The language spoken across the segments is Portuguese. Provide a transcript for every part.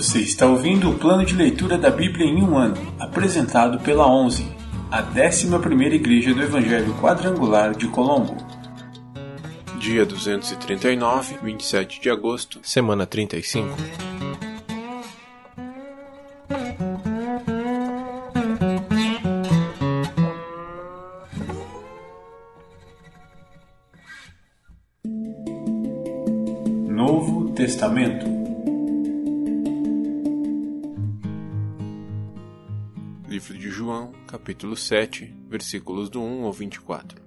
Você está ouvindo o plano de leitura da Bíblia em um ano, apresentado pela 11, a 11ª Igreja do Evangelho Quadrangular de Colombo. Dia 239, 27 de agosto, semana 35. Novo Testamento João, capítulo 7, versículos do 1 ao 24.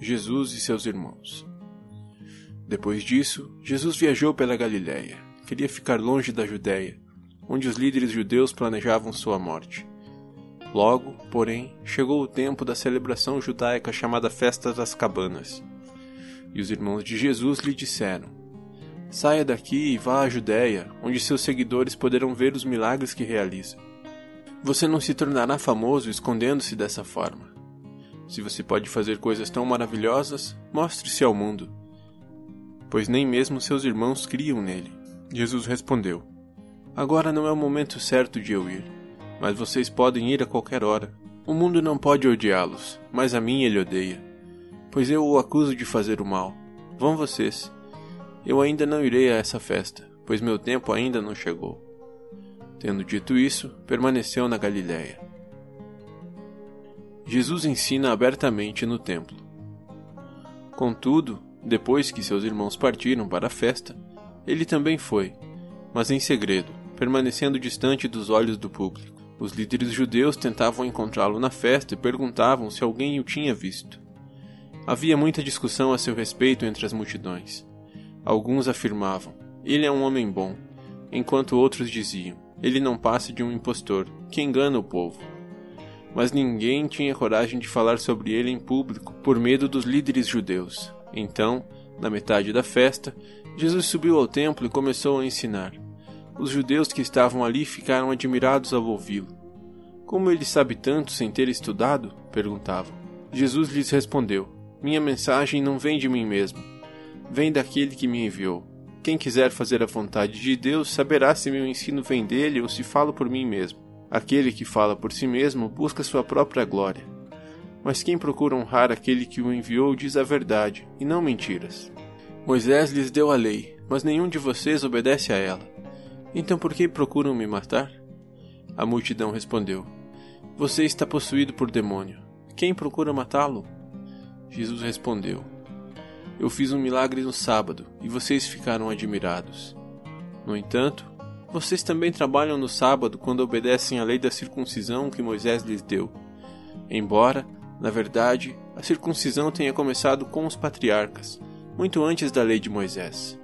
Jesus e seus irmãos. Depois disso, Jesus viajou pela Galiléia. Queria ficar longe da Judéia, onde os líderes judeus planejavam sua morte. Logo, porém, chegou o tempo da celebração judaica chamada Festa das Cabanas. E os irmãos de Jesus lhe disseram: Saia daqui e vá à Judéia, onde seus seguidores poderão ver os milagres que realiza. Você não se tornará famoso escondendo-se dessa forma. Se você pode fazer coisas tão maravilhosas, mostre-se ao mundo, pois nem mesmo seus irmãos criam nele. Jesus respondeu: Agora não é o momento certo de eu ir, mas vocês podem ir a qualquer hora. O mundo não pode odiá-los, mas a mim ele odeia, pois eu o acuso de fazer o mal. Vão vocês. Eu ainda não irei a essa festa, pois meu tempo ainda não chegou. Tendo dito isso, permaneceu na Galiléia. Jesus ensina abertamente no templo. Contudo, depois que seus irmãos partiram para a festa, ele também foi, mas em segredo, permanecendo distante dos olhos do público. Os líderes judeus tentavam encontrá-lo na festa e perguntavam se alguém o tinha visto. Havia muita discussão a seu respeito entre as multidões. Alguns afirmavam: Ele é um homem bom, enquanto outros diziam: Ele não passa de um impostor, que engana o povo. Mas ninguém tinha coragem de falar sobre ele em público por medo dos líderes judeus. Então, na metade da festa, Jesus subiu ao templo e começou a ensinar. Os judeus que estavam ali ficaram admirados ao ouvi-lo. Como ele sabe tanto sem ter estudado? perguntavam. Jesus lhes respondeu: Minha mensagem não vem de mim mesmo, vem daquele que me enviou. Quem quiser fazer a vontade de Deus saberá se meu ensino vem dele ou se falo por mim mesmo. Aquele que fala por si mesmo busca sua própria glória. Mas quem procura honrar aquele que o enviou diz a verdade, e não mentiras. Moisés lhes deu a lei, mas nenhum de vocês obedece a ela. Então por que procuram me matar? A multidão respondeu: Você está possuído por demônio. Quem procura matá-lo? Jesus respondeu: Eu fiz um milagre no sábado e vocês ficaram admirados. No entanto, vocês também trabalham no sábado quando obedecem à lei da circuncisão que Moisés lhes deu. Embora, na verdade, a circuncisão tenha começado com os patriarcas, muito antes da lei de Moisés.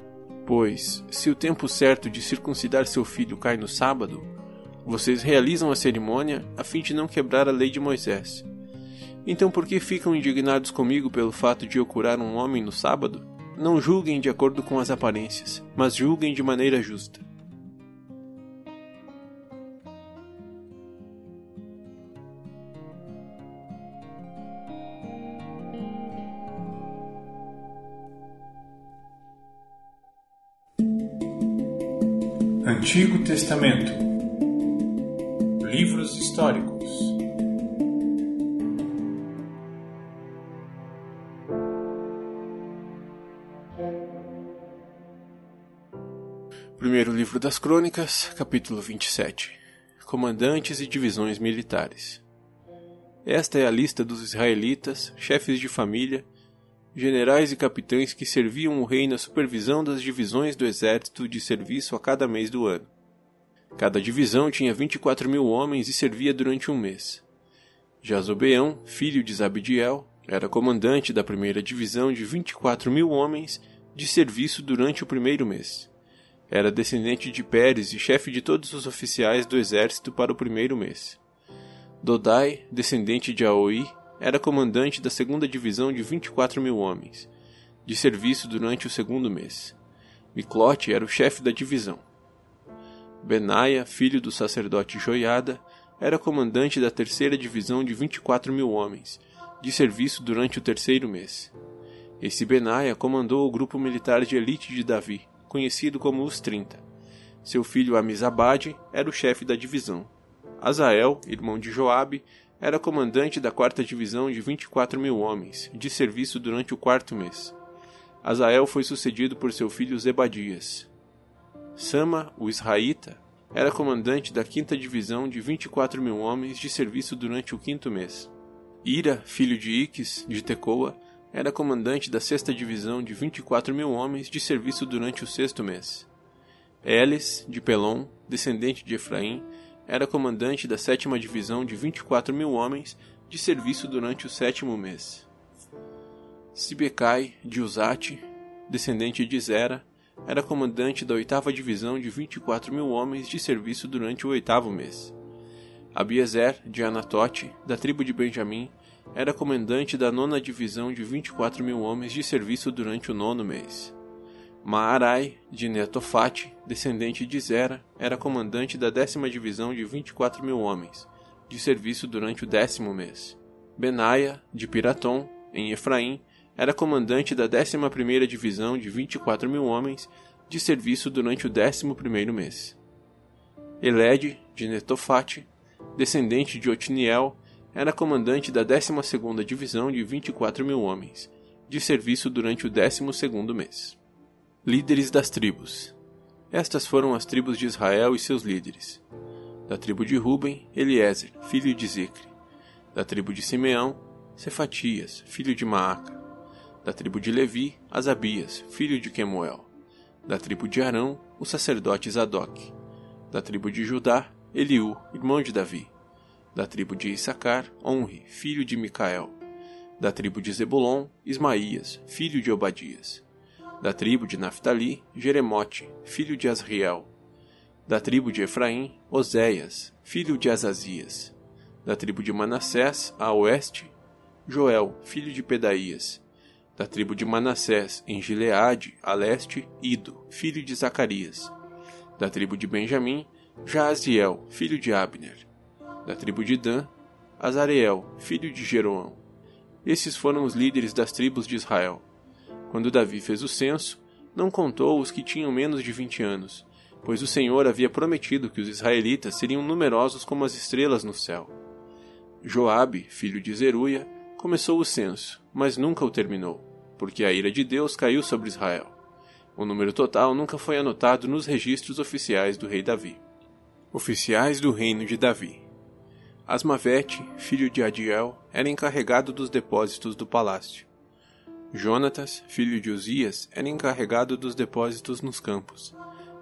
Pois, se o tempo certo de circuncidar seu filho cai no sábado, vocês realizam a cerimônia a fim de não quebrar a lei de Moisés. Então por que ficam indignados comigo pelo fato de eu curar um homem no sábado? Não julguem de acordo com as aparências, mas julguem de maneira justa. Antigo Testamento Livros históricos livro das Crônicas, capítulo 27 Comandantes e divisões militares. Esta é a lista dos israelitas, chefes de família, generais e capitães que serviam o rei na supervisão das divisões do exército de serviço a cada mês do ano. Cada divisão tinha 24 mil homens e servia durante um mês. Jazobeão, filho de Zabdiel, era comandante da primeira divisão de 24 mil homens de serviço durante o primeiro mês. Era descendente de Pérez e chefe de todos os oficiais do exército para o primeiro mês. Dodai, descendente de Aoi, era comandante da segunda divisão de 24 mil homens, de serviço durante o segundo mês. Miclote era o chefe da divisão. Benaia, filho do sacerdote Joiada, era comandante da terceira divisão de 24 mil homens, de serviço durante o terceiro mês. Esse Benaia comandou o grupo militar de elite de Davi, conhecido como os Trinta. Seu filho Amizabade era o chefe da divisão. Azael, irmão de Joabe, era comandante da quarta divisão de 24 mil homens, de serviço durante o quarto mês. Azael foi sucedido por seu filho Zebadias. Sama, o israelita, era comandante da quinta divisão de 24 mil homens de serviço durante o quinto mês. Ira, filho de Iques, de Tecoa, era comandante da sexta divisão de 24 mil homens de serviço durante o sexto mês. Elis, de Pelon, descendente de Efraim, era comandante da sétima divisão de 24 mil homens de serviço durante o sétimo mês. Sibecai, de Uzate, descendente de Zera, era comandante da oitava divisão de 24 mil homens de serviço durante o oitavo mês. Abiezer, de Anatote, da tribo de Benjamim, era comandante da nona divisão de 24 mil homens de serviço durante o nono mês. Maarai, de Netofate, descendente de Zera, era comandante da décima divisão de 24 mil homens, de serviço durante o décimo mês. Benaia, de Piratom, em Efraim, era comandante da décima primeira divisão de 24 mil homens, de serviço durante o décimo primeiro mês. Eled, de Netofate, descendente de Otiniel, era comandante da décima segunda divisão de 24 mil homens, de serviço durante o décimo segundo mês. Líderes das tribos. Estas foram as tribos de Israel e seus líderes. Da tribo de Ruben, Eliezer, filho de Zicre. Da tribo de Simeão, Cefatias, filho de Maaca. Da tribo de Levi, Asabias, filho de Quemuel. Da tribo de Arão, o sacerdote Zadok. Da tribo de Judá, Eliú, irmão de Davi. Da tribo de Issacar, Onre, filho de Micael. Da tribo de Zebulon, Ismaías, filho de Obadias da tribo de Naphtali, Jeremote, filho de Asriel. Da tribo de Efraim, Oséias, filho de Azazias. Da tribo de Manassés, a oeste, Joel, filho de Pedaías. Da tribo de Manassés, em Gileade, a leste, Ido, filho de Zacarias. Da tribo de Benjamim, Jaaziel, filho de Abner. Da tribo de Dan, Azareel, filho de Jeroão. Esses foram os líderes das tribos de Israel. Quando Davi fez o censo, não contou os que tinham menos de vinte anos, pois o Senhor havia prometido que os israelitas seriam numerosos como as estrelas no céu. Joabe, filho de Zeruia, começou o censo, mas nunca o terminou, porque a ira de Deus caiu sobre Israel. O número total nunca foi anotado nos registros oficiais do rei Davi. Oficiais do reino de Davi. Asmavete, filho de Adiel, era encarregado dos depósitos do palácio. Jonatas, filho de Uzias, era encarregado dos depósitos nos campos,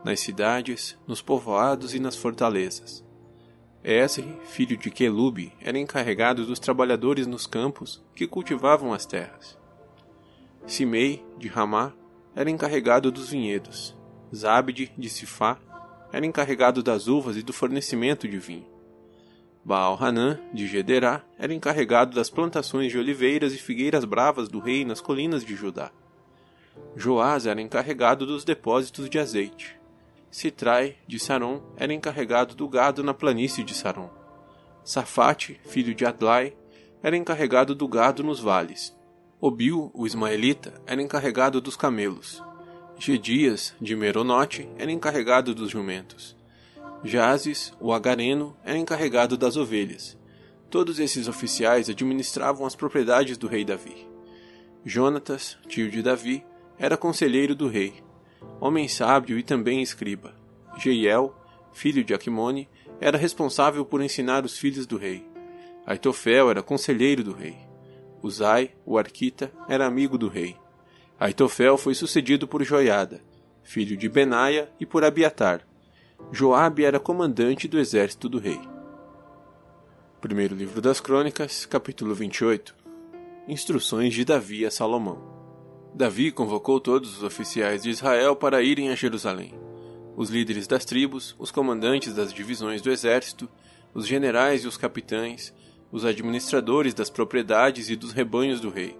nas cidades, nos povoados e nas fortalezas. Esri, filho de Quelube, era encarregado dos trabalhadores nos campos que cultivavam as terras. Simei, de Ramá, era encarregado dos vinhedos. Zabde, de Sifá, era encarregado das uvas e do fornecimento de vinho. Baal-Hanã, de Gederá, era encarregado das plantações de oliveiras e figueiras bravas do rei nas colinas de Judá. Joás era encarregado dos depósitos de azeite. Citrai, de Saron, era encarregado do gado na planície de Saron. Safate, filho de Adlai, era encarregado do gado nos vales. Obil, o ismaelita, era encarregado dos camelos. Gedias, de Meronote, era encarregado dos jumentos. Jazes, o agareno, era encarregado das ovelhas. Todos esses oficiais administravam as propriedades do rei Davi. Jonatas, tio de Davi, era conselheiro do rei, homem sábio e também escriba. Jeiel, filho de Aquimone, era responsável por ensinar os filhos do rei. Aitofel era conselheiro do rei. Uzai, o arquita, era amigo do rei. Aitofel foi sucedido por Joiada, filho de Benaia, e por Abiatar, Joabe era comandante do exército do rei. Primeiro livro das Crônicas, capítulo 28. Instruções de Davi a Salomão. Davi convocou todos os oficiais de Israel para irem a Jerusalém. Os líderes das tribos, os comandantes das divisões do exército, os generais e os capitães, os administradores das propriedades e dos rebanhos do rei,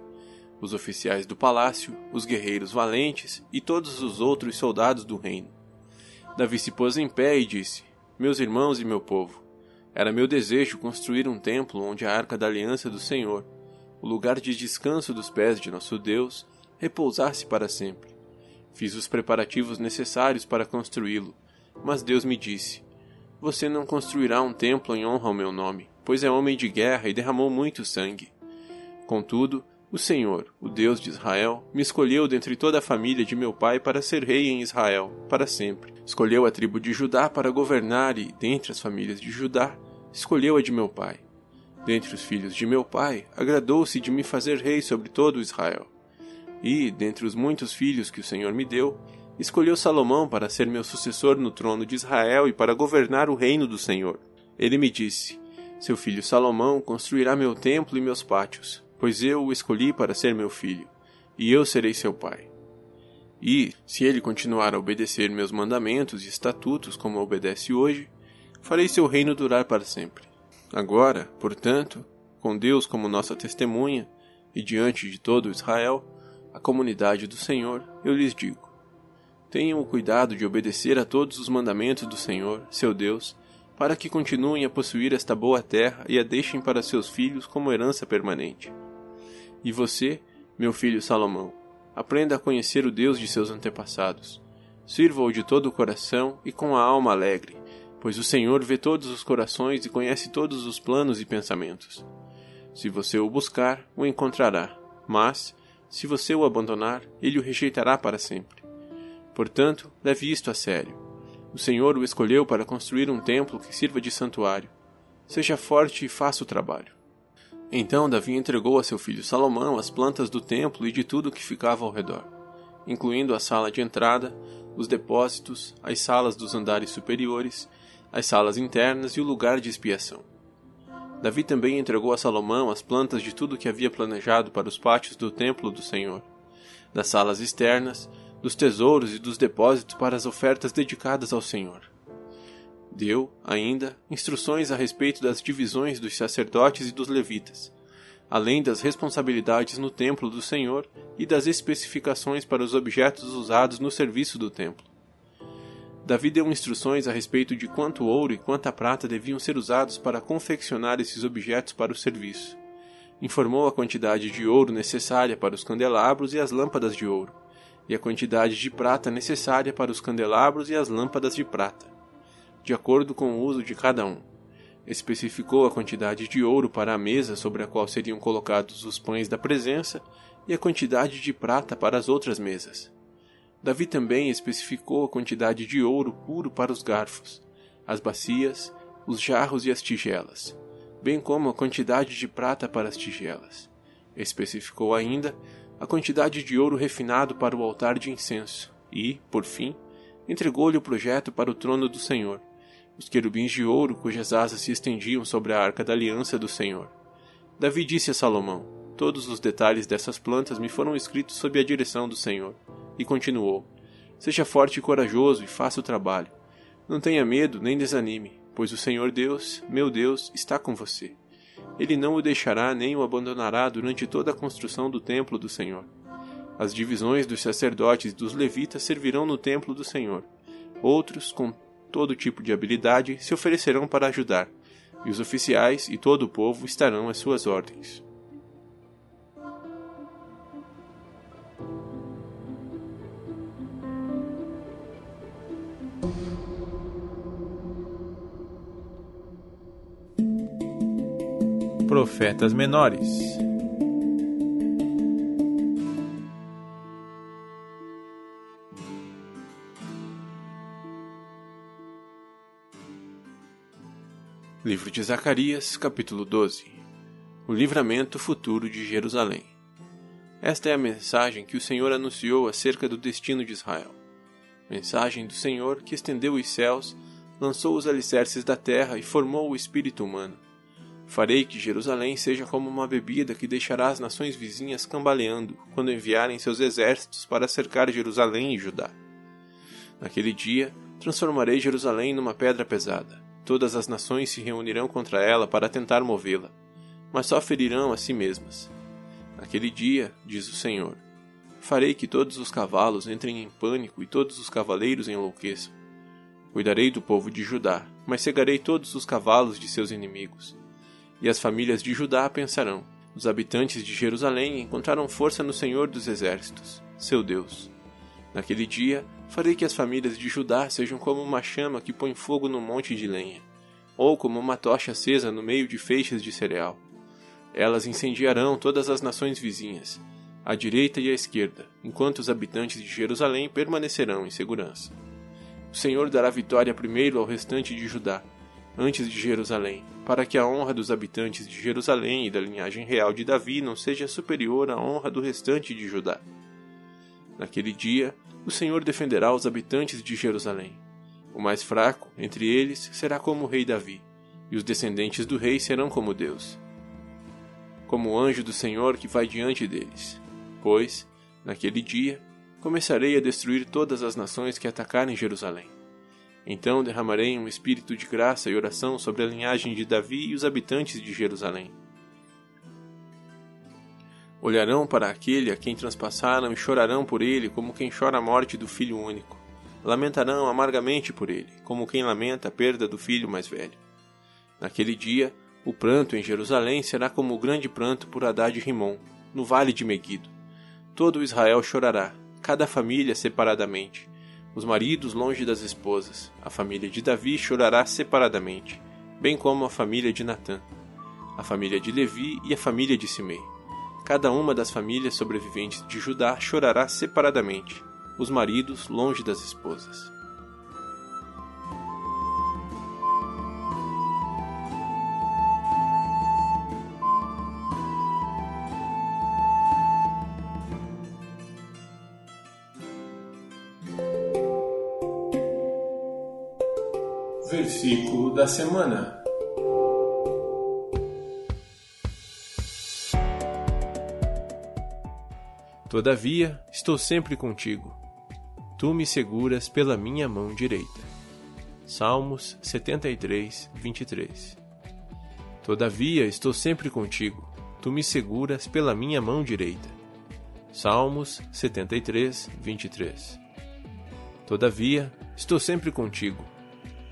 os oficiais do palácio, os guerreiros valentes e todos os outros soldados do reino Davi se pôs em pé e disse: Meus irmãos e meu povo, era meu desejo construir um templo onde a arca da aliança do Senhor, o lugar de descanso dos pés de nosso Deus, repousasse para sempre. Fiz os preparativos necessários para construí-lo, Mas Deus me disse: Você não construirá um templo em honra ao meu nome, pois é homem de guerra e derramou muito sangue. Contudo, o Senhor, o Deus de Israel, me escolheu dentre toda a família de meu pai para ser rei em Israel, para sempre. Escolheu a tribo de Judá para governar e, dentre as famílias de Judá, escolheu a de meu pai. Dentre os filhos de meu pai, agradou-se de me fazer rei sobre todo Israel. E, dentre os muitos filhos que o Senhor me deu, escolheu Salomão para ser meu sucessor no trono de Israel e para governar o reino do Senhor. Ele me disse: Seu filho Salomão construirá meu templo e meus pátios pois eu o escolhi para ser meu filho, e eu serei seu pai. E, se ele continuar a obedecer meus mandamentos e estatutos como obedece hoje, farei seu reino durar para sempre. Agora, portanto, com Deus como nossa testemunha, e diante de todo Israel, a comunidade do Senhor, eu lhes digo: Tenham o cuidado de obedecer a todos os mandamentos do Senhor, seu Deus, para que continuem a possuir esta boa terra e a deixem para seus filhos como herança permanente. E você, meu filho Salomão, aprenda a conhecer o Deus de seus antepassados. Sirva-o de todo o coração e com a alma alegre, pois o Senhor vê todos os corações e conhece todos os planos e pensamentos. Se você o buscar, o encontrará, mas, se você o abandonar, ele o rejeitará para sempre. Portanto, leve isto a sério. O Senhor o escolheu para construir um templo que sirva de santuário. Seja forte e faça o trabalho. Então Davi entregou a seu filho Salomão as plantas do templo e de tudo que ficava ao redor, incluindo a sala de entrada, os depósitos, as salas dos andares superiores, as salas internas e o lugar de expiação. Davi também entregou a Salomão as plantas de tudo que havia planejado para os pátios do templo do Senhor, das salas externas, dos tesouros e dos depósitos para as ofertas dedicadas ao Senhor. Deu, ainda, instruções a respeito das divisões dos sacerdotes e dos levitas, além das responsabilidades no templo do Senhor e das especificações para os objetos usados no serviço do templo. Davi deu instruções a respeito de quanto ouro e quanta prata deviam ser usados para confeccionar esses objetos para o serviço. Informou a quantidade de ouro necessária para os candelabros e as lâmpadas de ouro, e a quantidade de prata necessária para os candelabros e as lâmpadas de prata de acordo com o uso de cada um. Especificou a quantidade de ouro para a mesa sobre a qual seriam colocados os pães da presença e a quantidade de prata para as outras mesas. Davi também especificou a quantidade de ouro puro para os garfos, as bacias, os jarros e as tigelas, bem como a quantidade de prata para as tigelas. Especificou ainda a quantidade de ouro refinado para o altar de incenso e, por fim, entregou-lhe o projeto para o trono do Senhor, os querubins de ouro cujas asas se estendiam sobre a arca da aliança do Senhor. Davi disse a Salomão: Todos os detalhes dessas plantas me foram escritos sob a direção do Senhor. E continuou: Seja forte e corajoso e faça o trabalho. Não tenha medo nem desanime, pois o Senhor Deus, meu Deus, está com você. Ele não o deixará nem o abandonará durante toda a construção do templo do Senhor. As divisões dos sacerdotes e dos levitas servirão no templo do Senhor. Outros, com todo tipo de habilidade se oferecerão para ajudar, e os oficiais e todo o povo estarão às suas ordens. Profetas menores de Zacarias, capítulo 12 O livramento futuro de Jerusalém. Esta é a mensagem que o Senhor anunciou acerca do destino de Israel. Mensagem do Senhor que estendeu os céus, lançou os alicerces da terra e formou o espírito humano. Farei que Jerusalém seja como uma bebida que deixará as nações vizinhas cambaleando quando enviarem seus exércitos para cercar Jerusalém e Judá. Naquele dia, transformarei Jerusalém numa pedra pesada Todas as nações se reunirão contra ela para tentar movê-la, mas só ferirão a si mesmas. Naquele dia, diz o Senhor, farei que todos os cavalos entrem em pânico e todos os cavaleiros enlouqueçam. Cuidarei do povo de Judá, mas cegarei todos os cavalos de seus inimigos. E as famílias de Judá pensarão: os habitantes de Jerusalém encontraram força no Senhor dos Exércitos, seu Deus. Naquele dia, Farei que as famílias de Judá sejam como uma chama que põe fogo num monte de lenha, ou como uma tocha acesa no meio de feixes de cereal. Elas incendiarão todas as nações vizinhas, à direita e à esquerda, enquanto os habitantes de Jerusalém permanecerão em segurança. O Senhor dará vitória primeiro ao restante de Judá, antes de Jerusalém, para que a honra dos habitantes de Jerusalém e da linhagem real de Davi não seja superior à honra do restante de Judá. Naquele dia, o Senhor defenderá os habitantes de Jerusalém. O mais fraco entre eles será como o rei Davi, e os descendentes do rei serão como Deus, como o anjo do Senhor que vai diante deles. Pois, naquele dia, começarei a destruir todas as nações que atacarem Jerusalém. Então derramarei um espírito de graça e oração sobre a linhagem de Davi e os habitantes de Jerusalém. Olharão para aquele a quem transpassaram e chorarão por ele como quem chora a morte do filho único. Lamentarão amargamente por ele, como quem lamenta a perda do filho mais velho. Naquele dia, o pranto em Jerusalém será como o grande pranto por Haddad Rimon, no vale de Meguido. Todo Israel chorará, cada família separadamente os maridos longe das esposas. A família de Davi chorará separadamente, bem como a família de Natã, a família de Levi e a família de Simei. Cada uma das famílias sobreviventes de Judá chorará separadamente, os maridos longe das esposas. Versículo da semana. Todavia, estou sempre contigo. Tu me seguras pela minha mão direita. Salmos 73, 23. Todavia, estou sempre contigo. Tu me seguras pela minha mão direita. Salmos 73, 23. Todavia, estou sempre contigo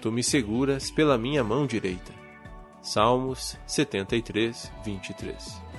tu me seguras pela minha mão direita. Salmos 73, 23.